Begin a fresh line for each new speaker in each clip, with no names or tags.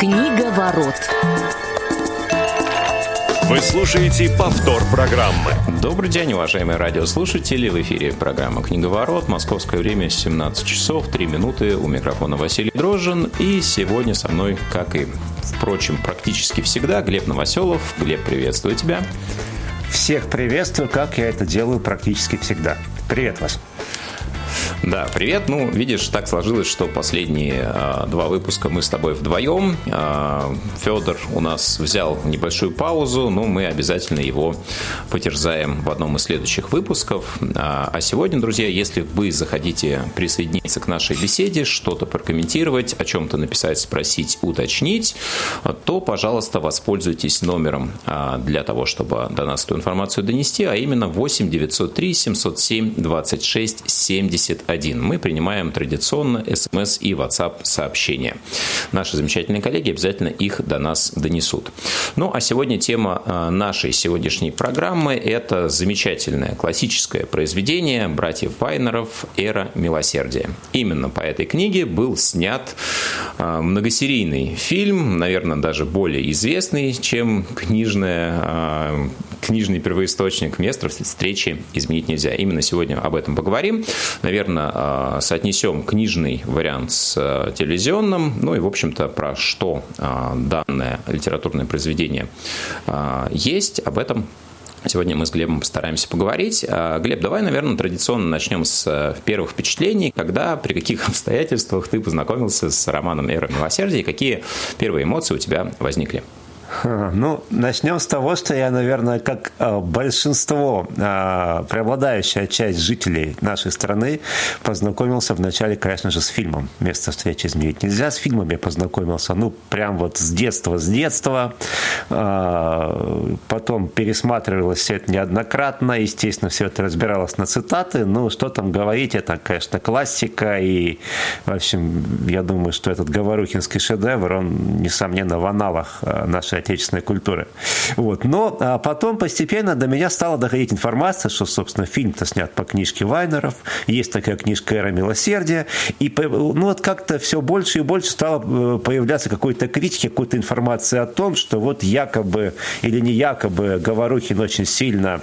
Книга ворот.
Вы слушаете повтор программы.
Добрый день, уважаемые радиослушатели. В эфире программа «Книговорот». Московское время 17 часов 3 минуты. У микрофона Василий Дрожжин. И сегодня со мной, как и, впрочем, практически всегда, Глеб Новоселов. Глеб, приветствую тебя.
Всех приветствую, как я это делаю практически всегда. Привет вас.
Да, привет. Ну, видишь, так сложилось, что последние а, два выпуска мы с тобой вдвоем. А, Федор у нас взял небольшую паузу, но мы обязательно его потерзаем в одном из следующих выпусков. А, а сегодня, друзья, если вы захотите присоединиться к нашей беседе, что-то прокомментировать, о чем-то написать, спросить, уточнить, то, пожалуйста, воспользуйтесь номером а, для того, чтобы до нас эту информацию донести, а именно 8 903 707 26 70 1. Мы принимаем традиционно смс и WhatsApp сообщения. Наши замечательные коллеги обязательно их до нас донесут. Ну, а сегодня тема а, нашей сегодняшней программы – это замечательное классическое произведение братьев Вайнеров «Эра милосердия». Именно по этой книге был снят а, многосерийный фильм, наверное, даже более известный, чем книжная, а, книжный первоисточник «Место встречи изменить нельзя». Именно сегодня об этом поговорим. Наверное, а, соотнесем книжный вариант с а, телевизионным, ну и, в общем-то, про что а, данное литературное произведение есть, об этом Сегодня мы с Глебом постараемся поговорить. Глеб, давай, наверное, традиционно начнем с первых впечатлений. Когда, при каких обстоятельствах ты познакомился с романом «Эра милосердия» и какие первые эмоции у тебя возникли?
Ну, начнем с того, что я, наверное, как а, большинство, а, преобладающая часть жителей нашей страны, познакомился вначале, конечно же, с фильмом «Место встречи изменить нельзя». С фильмом я познакомился, ну, прям вот с детства, с детства. А, потом пересматривалось все это неоднократно. Естественно, все это разбиралось на цитаты. Ну, что там говорить, это, конечно, классика. И, в общем, я думаю, что этот говорухинский шедевр, он, несомненно, в аналах нашей отечественной культуры. Вот. Но а потом постепенно до меня стала доходить информация, что, собственно, фильм-то снят по книжке Вайнеров, есть такая книжка «Эра милосердия», и ну, вот как-то все больше и больше стало э, появляться какой-то критики, какой-то информации о том, что вот якобы или не якобы Говорухин очень сильно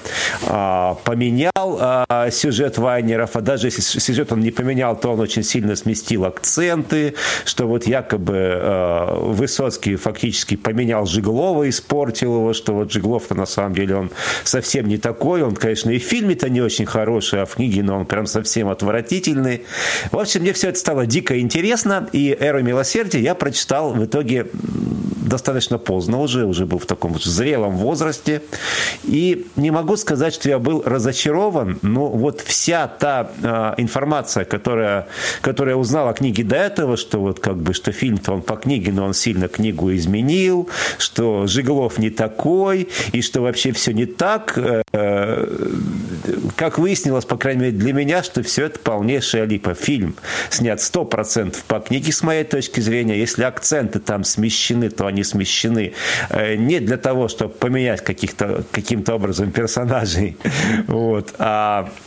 а, поменял а, сюжет Вайнеров, а даже если сюжет он не поменял, то он очень сильно сместил акценты, что вот якобы а, Высоцкий фактически поменял Жигуль Жиглова испортил его, что вот Жиглов-то на самом деле он совсем не такой. Он, конечно, и в фильме-то не очень хороший, а в книге, но он прям совсем отвратительный. В общем, мне все это стало дико интересно, и «Эру милосердия» я прочитал в итоге достаточно поздно уже, уже был в таком вот зрелом возрасте. И не могу сказать, что я был разочарован, но вот вся та э, информация, которая, которая я узнал о книге до этого, что вот как бы, что фильм-то он по книге, но он сильно книгу изменил, что что Жиглов не такой, и что вообще все не так. Э, как выяснилось, по крайней мере для меня, что все это полнейшая липа. Фильм снят 100% по книге, с моей точки зрения. Если акценты там смещены, то они смещены э, не для того, чтобы поменять каких-то, каким-то образом персонажей, вот, а Э,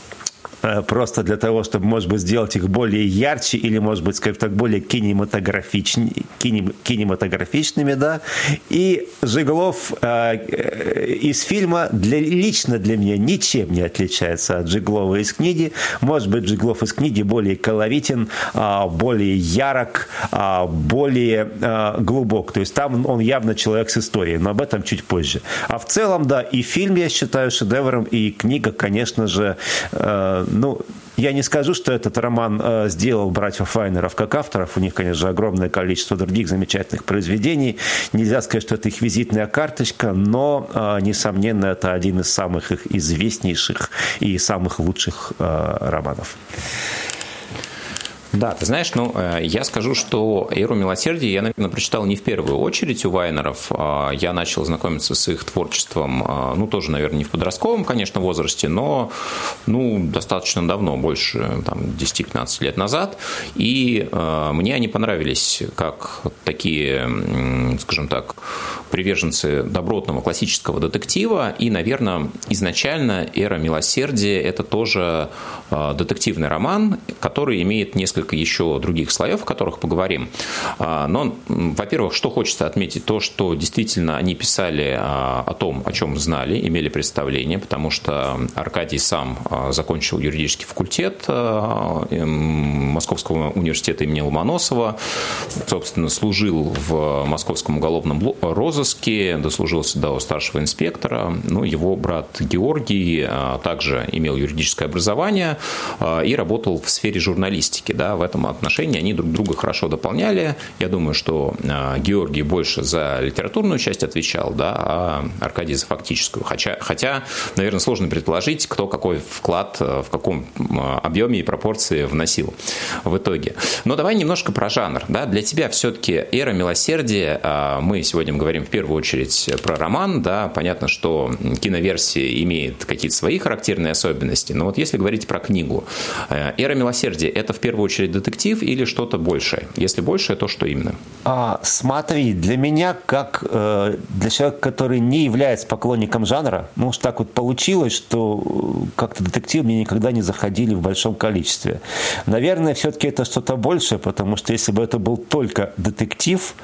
просто для того, чтобы, может быть, сделать их более ярче или, может быть, скажем так, более кинематографичными, кинематографичными, да. И Жиглов э, э, из фильма для, лично для меня ничем не отличается от Жиглова из книги. Может быть, Жиглов из книги более колоритен, э, более ярок, э, более э, глубок. То есть там он явно человек с историей, но об этом чуть позже. А в целом, да, и фильм я считаю шедевром, и книга, конечно же, э, ну, я не скажу, что этот роман э, сделал братьев Файнеров как авторов. У них, конечно же, огромное количество других замечательных произведений. Нельзя сказать, что это их визитная карточка, но, э, несомненно, это один из самых их известнейших и самых лучших э, романов.
Да, ты знаешь, ну, э, я скажу, что «Эру милосердия» я, наверное, прочитал не в первую очередь у Вайнеров. А я начал знакомиться с их творчеством, а, ну, тоже, наверное, не в подростковом, конечно, возрасте, но, ну, достаточно давно, больше, там, 10-15 лет назад. И э, мне они понравились как такие, скажем так, приверженцы добротного классического детектива. И, наверное, изначально «Эра милосердия» – это тоже э, детективный роман, который имеет несколько несколько еще других слоев, о которых поговорим. Но, во-первых, что хочется отметить, то, что действительно они писали о том, о чем знали, имели представление, потому что Аркадий сам закончил юридический факультет Московского университета имени Ломоносова, собственно, служил в Московском уголовном розыске, дослужился до старшего инспектора. Ну, его брат Георгий а, также имел юридическое образование а, и работал в сфере журналистики. Да, в этом отношении они друг друга хорошо дополняли. Я думаю, что а, Георгий больше за литературную часть отвечал, да, а Аркадий за фактическую. Хотя, хотя, наверное, сложно предположить, кто какой вклад в каком объеме и пропорции вносил в итоге. Но давай немножко про жанр. Да? Для тебя все-таки «Эра милосердия», мы сегодня говорим в первую очередь про роман, да, понятно, что киноверсия имеет какие-то свои характерные особенности, но вот если говорить про книгу, э, «Эра милосердия» — это в первую очередь детектив или что-то большее? Если большее, то что именно?
А, смотри, для меня, как э, для человека, который не является поклонником жанра, ну уж так вот получилось, что э, как-то детективы мне никогда не заходили в большом количестве. Наверное, все-таки это что-то большее, потому что если бы это был только детектив,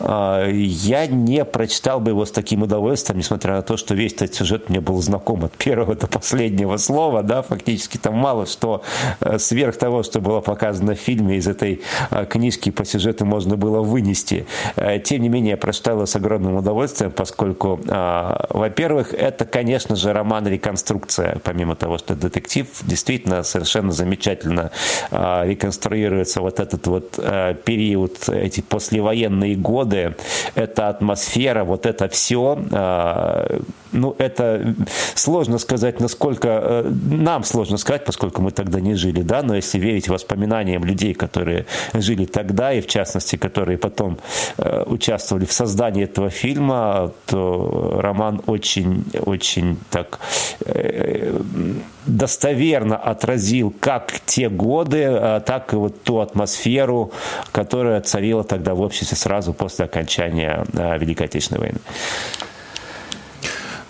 э, я не прочитал бы его с таким удовольствием, несмотря на то, что весь этот сюжет мне был знаком от первого до последнего слова, да, фактически там мало что э, сверх того, что было показано в фильме, из этой э, книжки по сюжету можно было вынести. Э, тем не менее, я прочитал его с огромным удовольствием, поскольку, во-первых, это, конечно же, роман-реконструкция, помимо того, что детектив, действительно совершенно замечательно реконструируется вот этот вот период, эти послевоенные годы, эта атмосфера, вот это все ну, это сложно сказать, насколько... Э, нам сложно сказать, поскольку мы тогда не жили, да, но если верить воспоминаниям людей, которые жили тогда, и в частности, которые потом э, участвовали в создании этого фильма, то роман очень, очень так э, достоверно отразил как те годы, так и вот ту атмосферу, которая царила тогда в обществе сразу после окончания Великой Отечественной войны.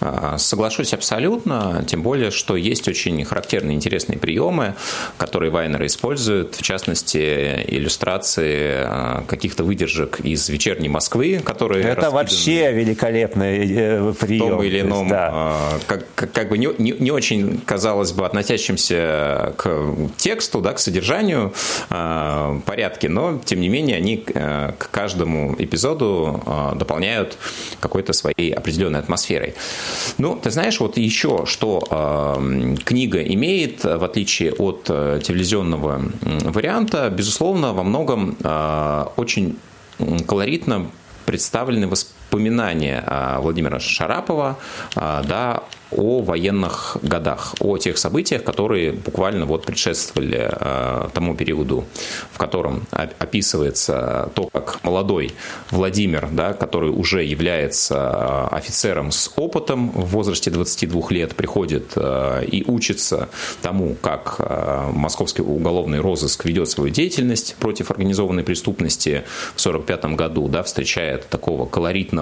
А, соглашусь абсолютно, тем более, что есть очень характерные интересные приемы, которые Вайнер использует, в частности, иллюстрации а, каких-то выдержек из «Вечерней Москвы», которые
Это вообще великолепный э, прием.
В том или ином, да. А, как, как, как бы не, не, не очень, казалось бы, относящимся к тексту, да, к содержанию порядке, но, тем не менее, они к каждому эпизоду дополняют какой-то своей определенной атмосферой. Ну, ты знаешь, вот еще что э, книга имеет, в отличие от э, телевизионного варианта, безусловно, во многом э, очень колоритно представлены воспоминания э, Владимира Шарапова э, да, о военных годах, о тех событиях, которые буквально вот предшествовали э, тому периоду, в котором описывается то, как молодой Владимир, да, который уже является офицером с опытом в возрасте 22 лет, приходит и учится тому, как московский уголовный розыск ведет свою деятельность против организованной преступности в 1945 году, да, встречает такого колоритного,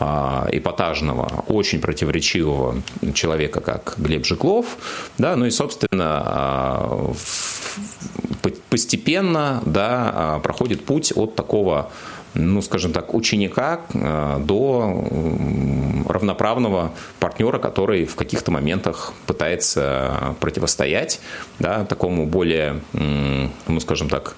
э, эпатажного, очень противоречивого человека, как Глеб Жиглов, да, ну и, собственно, а, постепенно, да, а, проходит путь от такого ну, скажем так, ученика а, до равноправного партнера, который в каких-то моментах пытается противостоять да, такому более, ну, скажем так,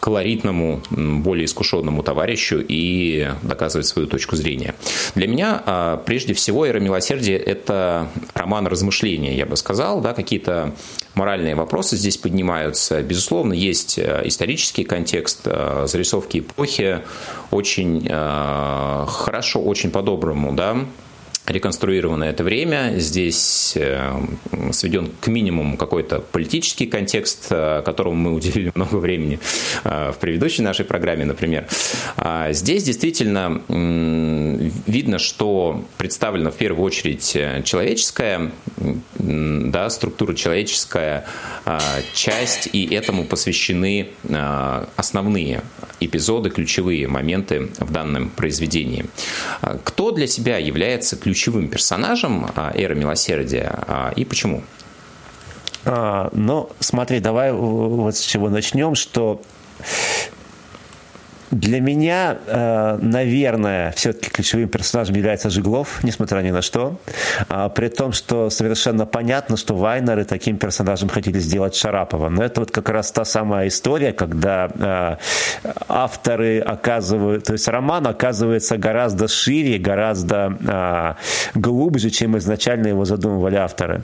колоритному, более искушенному товарищу и доказывать свою точку зрения. Для меня, э, прежде всего, «Эра милосердия» – это роман размышления, я бы сказал, да, какие-то моральные вопросы здесь поднимаются. Безусловно, есть э, исторический контекст, зарисовки эпохи, очень хорошо, очень по-доброму, да, реконструировано это время. Здесь э, сведен к минимуму какой-то политический контекст, э, которому мы уделили много времени э, в предыдущей нашей программе, например. А здесь действительно видно, что представлена в первую очередь человеческая да, структура человеческая часть, и этому посвящены основные эпизоды, ключевые моменты в данном произведении. Кто для себя является ключевым персонажем а, «Эры милосердия» а, и почему?
А, но смотри, давай вот с чего начнем, что для меня, э, наверное, все-таки ключевым персонажем является Жиглов, несмотря ни на что. А, при том, что совершенно понятно, что Вайнеры таким персонажем хотели сделать Шарапова. Но это вот как раз та самая история, когда э, авторы оказывают... То есть роман оказывается гораздо шире, гораздо э, глубже, чем изначально его задумывали авторы.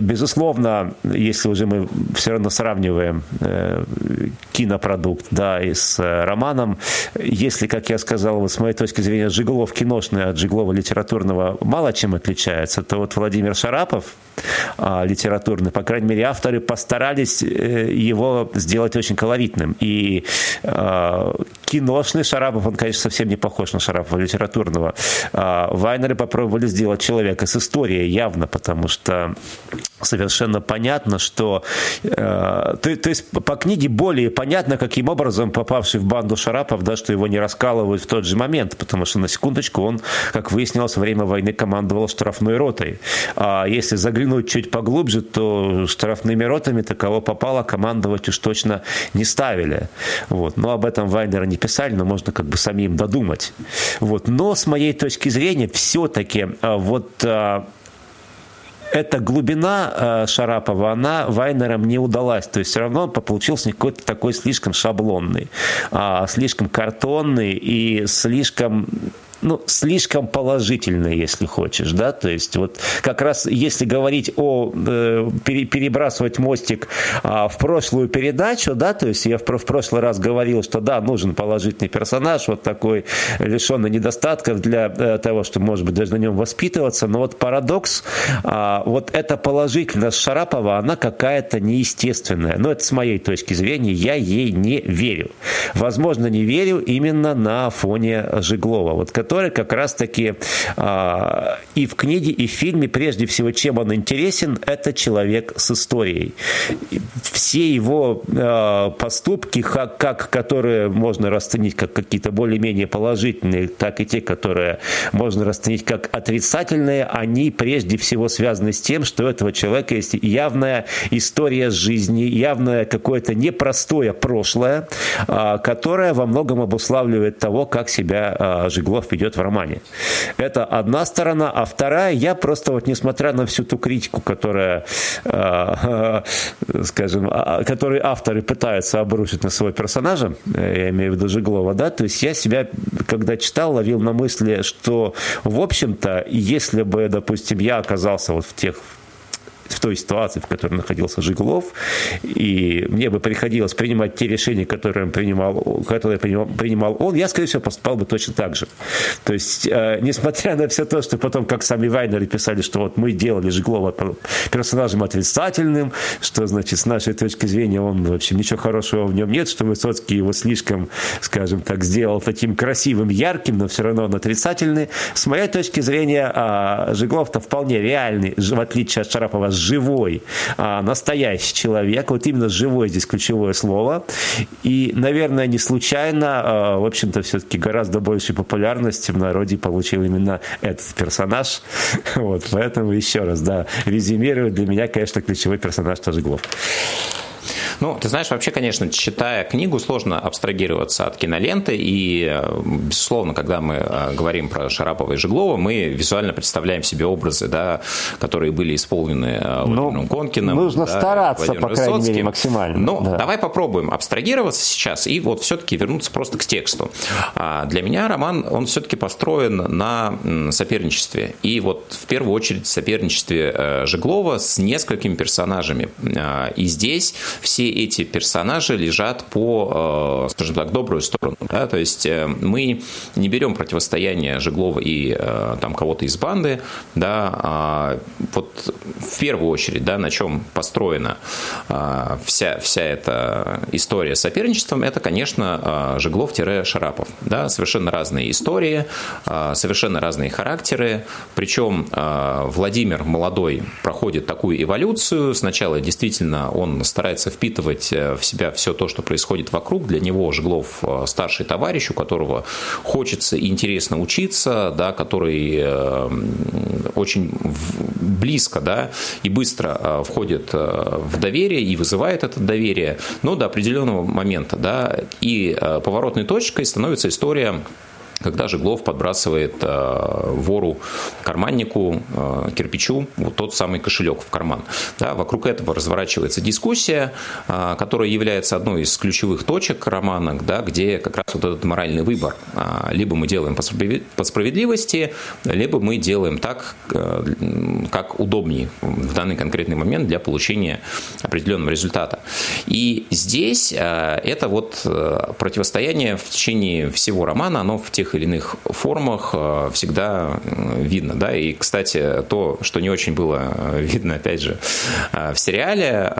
Безусловно, если уже мы все равно сравниваем кинопродукт да, и с романом. Если, как я сказал, вот с моей точки зрения, Жиглов киношный от Жиглова литературного мало чем отличается, то вот Владимир Шарапов, а, литературный, по крайней мере, авторы постарались э, его сделать очень колоритным. И э, киношный Шарапов, он, конечно, совсем не похож на Шарапова литературного. Э, Вайнеры попробовали сделать человека с историей явно, потому что совершенно понятно, что... Э, то, то есть по книге более понятно, каким образом попавший в банду Шарапов, да, что его не раскалывают в тот же момент, потому что, на секундочку, он, как выяснилось, во время войны командовал штрафной ротой. А если заглянуть чуть поглубже, то штрафными ротами таково попало, командовать уж точно не ставили. Вот. Но об этом Вайнера не писали, но можно как бы самим додумать. Вот. Но с моей точки зрения, все-таки а, вот а, эта глубина э, Шарапова, она Вайнерам не удалась. То есть все равно он получился какой-то такой слишком шаблонный, а, слишком картонный и слишком ну, слишком положительный, если хочешь, да, то есть вот как раз если говорить о, э, перебрасывать мостик а, в прошлую передачу, да, то есть я в, в прошлый раз говорил, что да, нужен положительный персонаж, вот такой лишенный недостатков для э, того, чтобы, может быть, даже на нем воспитываться, но вот парадокс, а, вот эта положительность Шарапова, она какая-то неестественная, но это с моей точки зрения, я ей не верю. Возможно, не верю именно на фоне Жиглова, вот, который как раз-таки э, и в книге, и в фильме, прежде всего, чем он интересен, это человек с историей. Все его э, поступки, как, как, которые можно расценить как какие-то более-менее положительные, так и те, которые можно расценить как отрицательные, они прежде всего связаны с тем, что у этого человека есть явная история жизни, явное какое-то непростое прошлое, э, которое во многом обуславливает того, как себя э, Жиглов ведет в романе. Это одна сторона, а вторая, я просто вот несмотря на всю ту критику, которая, скажем, которые авторы пытаются обрушить на своего персонажа, э, я имею в виду Жиглова, да, то есть я себя, когда читал, ловил на мысли, что, в общем-то, если бы, допустим, я оказался вот в тех в той ситуации, в которой находился Жиглов, и мне бы приходилось принимать те решения, которые, принимал, которые принимал, принимал он, я, скорее всего, поступал бы точно так же. То есть, э, несмотря на все то, что потом, как сами Вайнеры писали, что вот мы делали Жиглова персонажем отрицательным, что, значит, с нашей точки зрения он, в общем, ничего хорошего в нем нет, что Высоцкий его слишком, скажем так, сделал таким красивым, ярким, но все равно он отрицательный. С моей точки зрения, э, Жиглов-то вполне реальный, в отличие от Шарапова, живой, а, настоящий человек. Вот именно живой здесь ключевое слово. И, наверное, не случайно, а, в общем-то, все-таки гораздо большей популярности в народе получил именно этот персонаж. Вот, поэтому еще раз, да, резюмирую, для меня, конечно, ключевой персонаж тоже Глов.
Ну, ты знаешь, вообще, конечно, читая книгу, сложно абстрагироваться от киноленты. И, э, безусловно, когда мы э, говорим про Шарапова и Жеглова, мы визуально представляем себе образы, да, которые были исполнены э, ну, Владимиром Конкиным.
Нужно да, стараться, Владимиром по крайней мере, максимально.
Ну, да. давай попробуем абстрагироваться сейчас и вот все-таки вернуться просто к тексту. А, для меня роман, он все-таки построен на соперничестве. И вот в первую очередь соперничестве Жеглова с несколькими персонажами. И здесь все эти персонажи лежат по, э, скажем так, добрую сторону. Да? То есть э, мы не берем противостояние Жеглова и э, там кого-то из банды, да, а вот в первую очередь, да, на чем построена вся, вся эта история с соперничеством, это, конечно, Жеглов-Шарапов. Да? Совершенно разные истории, совершенно разные характеры, причем Владимир молодой проходит такую эволюцию. Сначала действительно он старается впитывать впитывать в себя все то, что происходит вокруг. Для него Жеглов старший товарищ, у которого хочется и интересно учиться, да, который очень близко да, и быстро входит в доверие и вызывает это доверие, но до определенного момента. Да, и поворотной точкой становится история когда Жеглов подбрасывает э, вору, карманнику, э, кирпичу вот тот самый кошелек в карман. Да, вокруг этого разворачивается дискуссия, э, которая является одной из ключевых точек романа, да, где как раз вот этот моральный выбор. Э, либо мы делаем по справедливости, либо мы делаем так, э, как удобнее в данный конкретный момент для получения определенного результата. И здесь э, это вот э, противостояние в течение всего романа, оно в тех или иных формах э, всегда э, видно. Да? И, кстати, то, что не очень было э, видно, опять же, в сериале,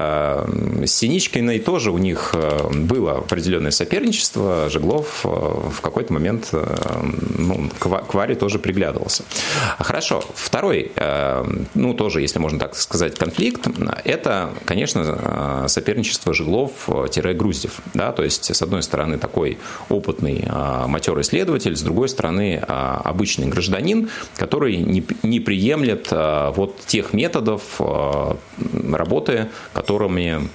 с Синичкиной тоже у них было определенное соперничество. Жеглов в какой-то момент ну, к Варе тоже приглядывался. Хорошо. Второй, ну, тоже, если можно так сказать, конфликт, это, конечно, соперничество Жеглов-Груздев. Да? То есть, с одной стороны, такой опытный матерый исследователь, с другой стороны, а, обычный гражданин, который не, не приемлет а, вот тех методов а, работы, которыми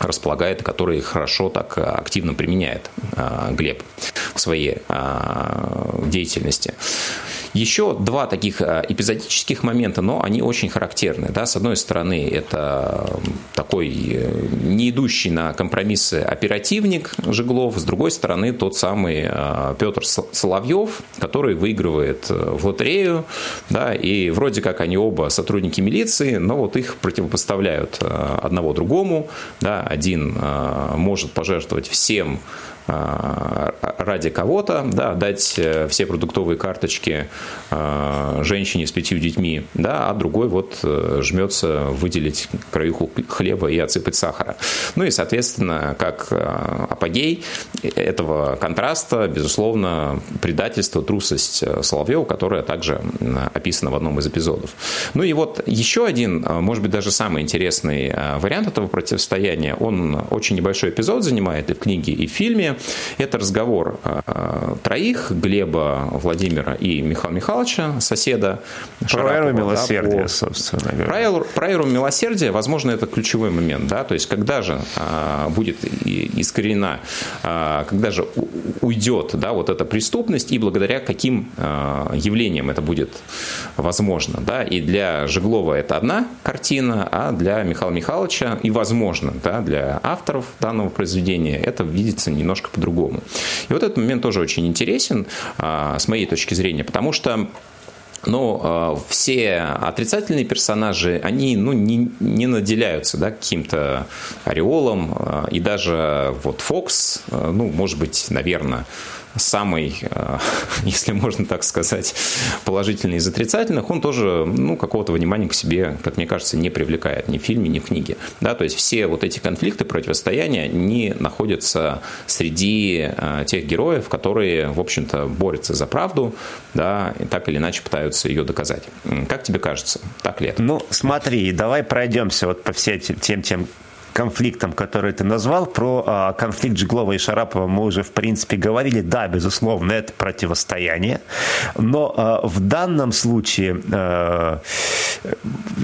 располагает, которые хорошо так активно применяет Глеб в своей деятельности. Еще два таких э, эпизодических момента, но они очень характерны. Да? С одной стороны, это такой э, не идущий на компромиссы оперативник Жеглов, с другой стороны, тот самый э, Петр Соловьев, который выигрывает в лотерею, да, и вроде как они оба сотрудники милиции, но вот их противопоставляют одного другому, да, один может пожертвовать всем ради кого-то, да, дать э, все продуктовые карточки а, женщине с пятью детьми, да, а другой вот э, жмется выделить краюху хлеба и отсыпать сахара. Ну и, соответственно, как а, апогей этого контраста, безусловно, предательство, трусость э, Соловьева, которая также описана в одном из эпизодов. Ну и вот еще один, может быть, даже самый интересный вариант этого противостояния, он очень небольшой эпизод занимает и в книге, и в фильме, это разговор э, троих, Глеба, Владимира и Михаила Михайловича, соседа.
Про эру милосердия, да, собственно
говоря. Про эру милосердия, возможно, это ключевой момент. Да? То есть, когда же а, будет искоренена, а, когда же уйдет да, вот эта преступность и благодаря каким а, явлениям это будет возможно. Да? И для Жеглова это одна картина, а для Михаила Михайловича и, возможно, да, для авторов данного произведения это видится немножко немножко по-другому. И вот этот момент тоже очень интересен а, с моей точки зрения, потому что но э, все отрицательные персонажи, они ну, не, не наделяются да, каким-то ореолом. Э, и даже вот Фокс, э, ну, может быть, наверное, самый, э, если можно так сказать, положительный из отрицательных, он тоже ну, какого-то внимания к себе, как мне кажется, не привлекает ни в фильме, ни в книге. Да, то есть все вот эти конфликты, противостояния, они находятся среди э, тех героев, которые, в общем-то, борются за правду, да, и так или иначе пытаются ее доказать. Как тебе кажется, так ли это?
Ну, смотри, давай пройдемся вот по всем тем, тем конфликтом, который ты назвал, про а, конфликт Жиглова и Шарапова мы уже, в принципе, говорили. Да, безусловно, это противостояние. Но а, в данном случае а,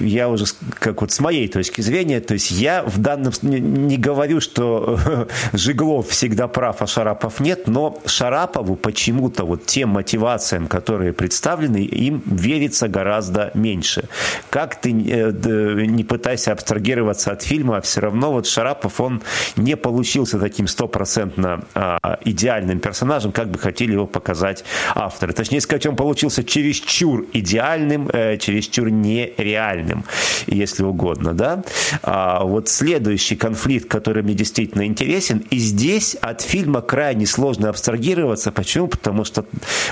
я уже, как вот с моей точки зрения, то есть я в данном не, говорю, что Жиглов всегда прав, а Шарапов нет, но Шарапову почему-то вот тем мотивациям, которые представлены, им верится гораздо меньше. Как ты э, не пытайся абстрагироваться от фильма, все равно но вот Шарапов, он не получился таким стопроцентно а, идеальным персонажем, как бы хотели его показать авторы. Точнее сказать, он получился чересчур идеальным, э, чересчур нереальным, если угодно, да. А вот следующий конфликт, который мне действительно интересен, и здесь от фильма крайне сложно абстрагироваться. Почему? Потому что,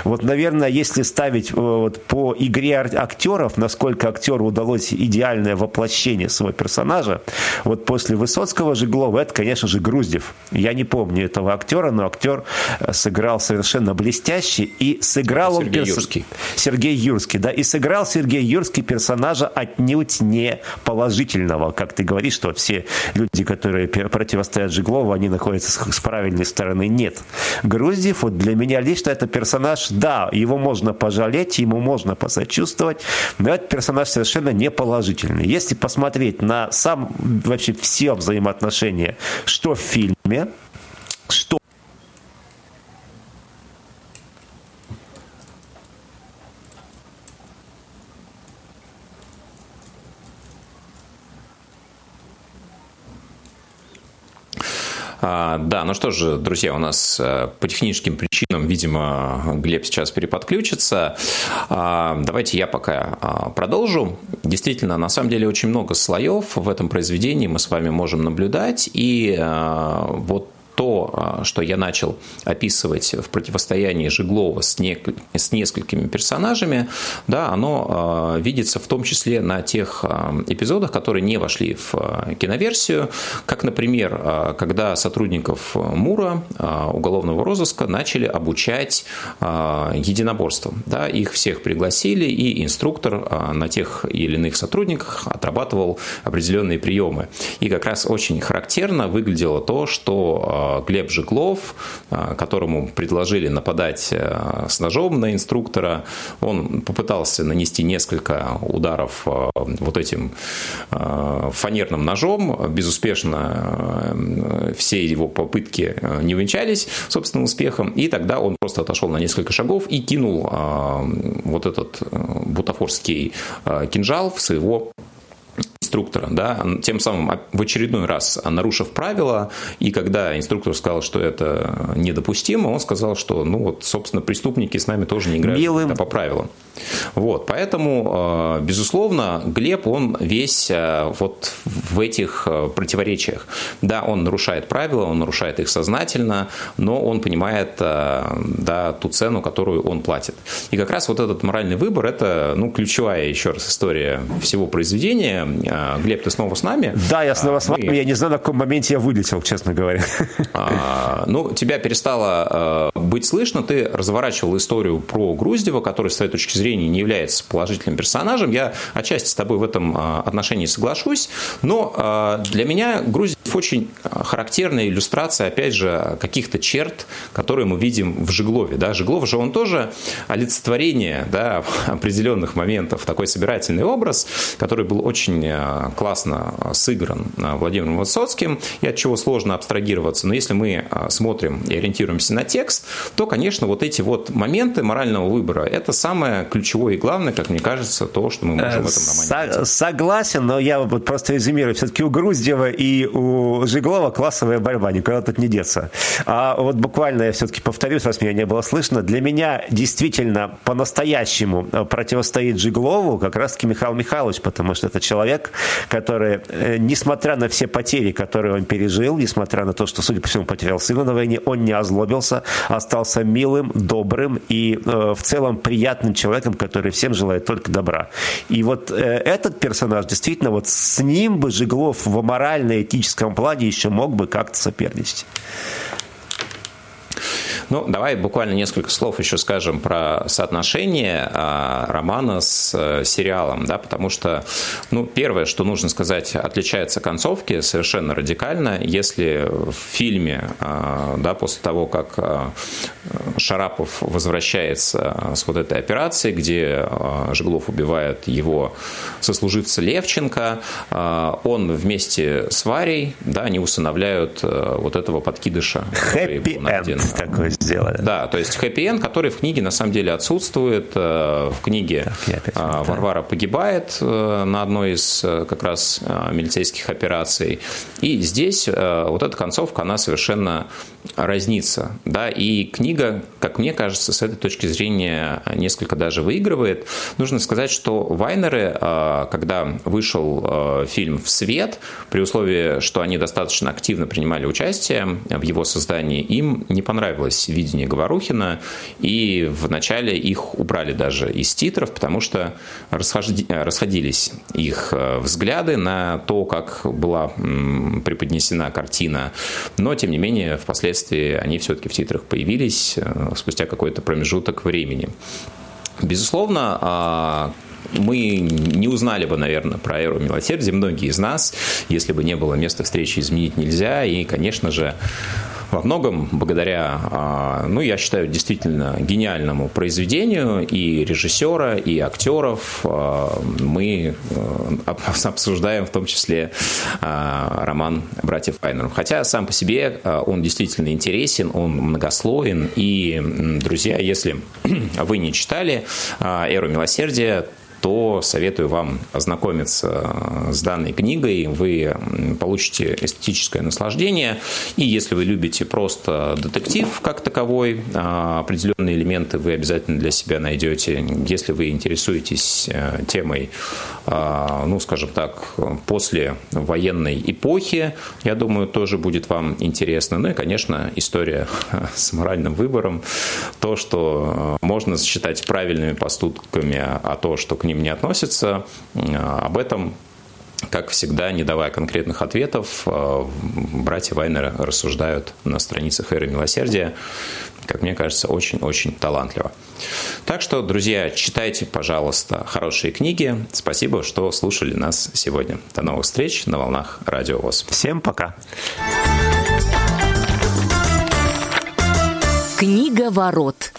вот, наверное, если ставить э, вот, по игре актеров, насколько актеру удалось идеальное воплощение своего персонажа, вот после Высоцкого Жиглова, это, конечно же, Груздев. Я не помню этого актера, но актер э, сыграл совершенно блестяще, и сыграл
Сергей
он... Перс...
Юрский.
Сергей Юрский, да, и сыграл Сергей Юрский персонажа отнюдь не положительного, как ты говоришь, что все люди, которые противостоят Жиглову, они находятся с правильной стороны. Нет. Груздев, вот для меня лично это персонаж, да, его можно пожалеть, ему можно посочувствовать, но этот персонаж совершенно не положительный. Если посмотреть на сам вообще все взаимоотношения, что в фильме, что
А, да, ну что же, друзья, у нас э, по техническим причинам, видимо, Глеб сейчас переподключится. А, давайте я пока а, продолжу. Действительно, на самом деле очень много слоев в этом произведении мы с вами можем наблюдать. И вот то, а, что я начал описывать в противостоянии Жиглова с, не, с несколькими персонажами, да, оно а, видится в том числе на тех а, эпизодах, которые не вошли в киноверсию, как, например, когда сотрудников МУРа, уголовного розыска, начали обучать единоборствам. Да, их всех пригласили, и инструктор на тех или иных сотрудниках отрабатывал определенные приемы. И как раз очень характерно выглядело то, что Глеб Жиглов, а, которому предложили нападать э, с ножом на инструктора. Он попытался нанести несколько ударов э, вот этим э, фанерным ножом. Безуспешно все его попытки не увенчались собственным успехом. И тогда он просто отошел на несколько шагов и кинул вот этот бутафорский кинжал в своего инструктора, да, тем самым в очередной раз нарушив правила, и когда инструктор сказал, что это недопустимо, он сказал, что, ну вот, собственно, преступники с нами тоже не играют Милым. по правилам. Вот, поэтому, э, безусловно, Глеб, он весь вот в этих противоречиях. Да, он нарушает правила, он нарушает их сознательно, но он понимает, да, ту цену, которую он платит. И как раз вот этот моральный выбор, это, ну, ключевая, еще раз, история всего произведения. Глеб, ты снова с нами?
Да, я снова с вами. Мы... Я не знаю, на каком моменте я вылетел, честно говоря.
А, ну, тебя перестало быть слышно. Ты разворачивал историю про Груздева, который, с твоей точки зрения, не является положительным персонажем. Я отчасти с тобой в этом а, отношении соглашусь, но а, для меня Грузия очень характерная иллюстрация, опять же, каких-то черт, которые мы видим в Жиглове. Да? Жиглов же он тоже олицетворение да, определенных моментов, такой собирательный образ, который был очень а, классно сыгран Владимиром Высоцким, и от чего сложно абстрагироваться. Но если мы смотрим и ориентируемся на текст, то, конечно, вот эти вот моменты морального выбора – это самое ключевое и главное, как мне кажется, то, что мы можем в этом романе
Со- Согласен, но я вот просто резюмирую. Все-таки у Груздева и у Жиглова классовая борьба, никуда тут не деться. А вот буквально я все-таки повторюсь, раз меня не было слышно, для меня действительно по-настоящему противостоит Жиглову как раз-таки Михаил Михайлович, потому что это человек, который, э, несмотря на все потери, которые он пережил, несмотря на то, что, судя по всему, потерял сына на войне, он не озлобился, остался милым, добрым и э, в целом приятным человеком, который всем желает только добра. И вот э, этот персонаж, действительно, вот с ним бы Жиглов в морально-этическом плане еще мог бы как-то соперничать.
Ну, давай буквально несколько слов еще скажем про соотношение а, романа с э, сериалом, да, потому что, ну, первое, что нужно сказать, отличается концовки совершенно радикально. Если в фильме, а, да, после того, как а, Шарапов возвращается с вот этой операции, где Жиглов убивает его сослуживца Левченко, он вместе с Варей, да, они усыновляют э, вот этого подкидыша.
Хэппи-энд такой сделали.
Да, то есть хэппи-энд, который в книге на самом деле отсутствует. Э, в книге так, Варвара погибает э, на одной из э, как раз милицейских операций. И здесь вот эта концовка, она совершенно разнится. Да? И книга, как мне кажется, с этой точки зрения несколько даже выигрывает. Нужно сказать, что Вайнеры, когда вышел фильм в свет, при условии, что они достаточно активно принимали участие в его создании, им не понравилась видение Говорухина, и вначале их убрали даже из титров, потому что расходились их взгляды на то, как была преподнесена картина, но, тем не менее, впоследствии они все-таки в титрах появились спустя какой-то промежуток времени. Безусловно, а, мы не узнали бы, наверное, про эру милосердия, многие из нас, если бы не было места встречи изменить нельзя. И, конечно же, во многом благодаря, а, ну, я считаю, действительно гениальному произведению и режиссера, и актеров а, мы а, обсуждаем в том числе роман «Братьев Айнеров». Хотя сам по себе он действительно интересен, он многослоен. И, друзья, если вы не читали «Эру милосердия», то советую вам ознакомиться с данной книгой. Вы получите эстетическое наслаждение. И если вы любите просто детектив как таковой, а, определенные элементы вы обязательно для себя найдете. Если вы интересуетесь э, темой, ну, скажем так, после военной эпохи, я думаю, тоже будет вам интересно. Ну и, конечно, история с моральным выбором. То, что э, можно считать правильными поступками, а то, что к ним не относится. Об этом как всегда, не давая конкретных ответов, братья Вайнера рассуждают на страницах «Эры милосердия», как мне кажется, очень-очень талантливо. Так что, друзья, читайте, пожалуйста, хорошие книги. Спасибо, что слушали нас сегодня. До новых встреч на волнах Радио ВОЗ.
Всем пока.
Книга ворот.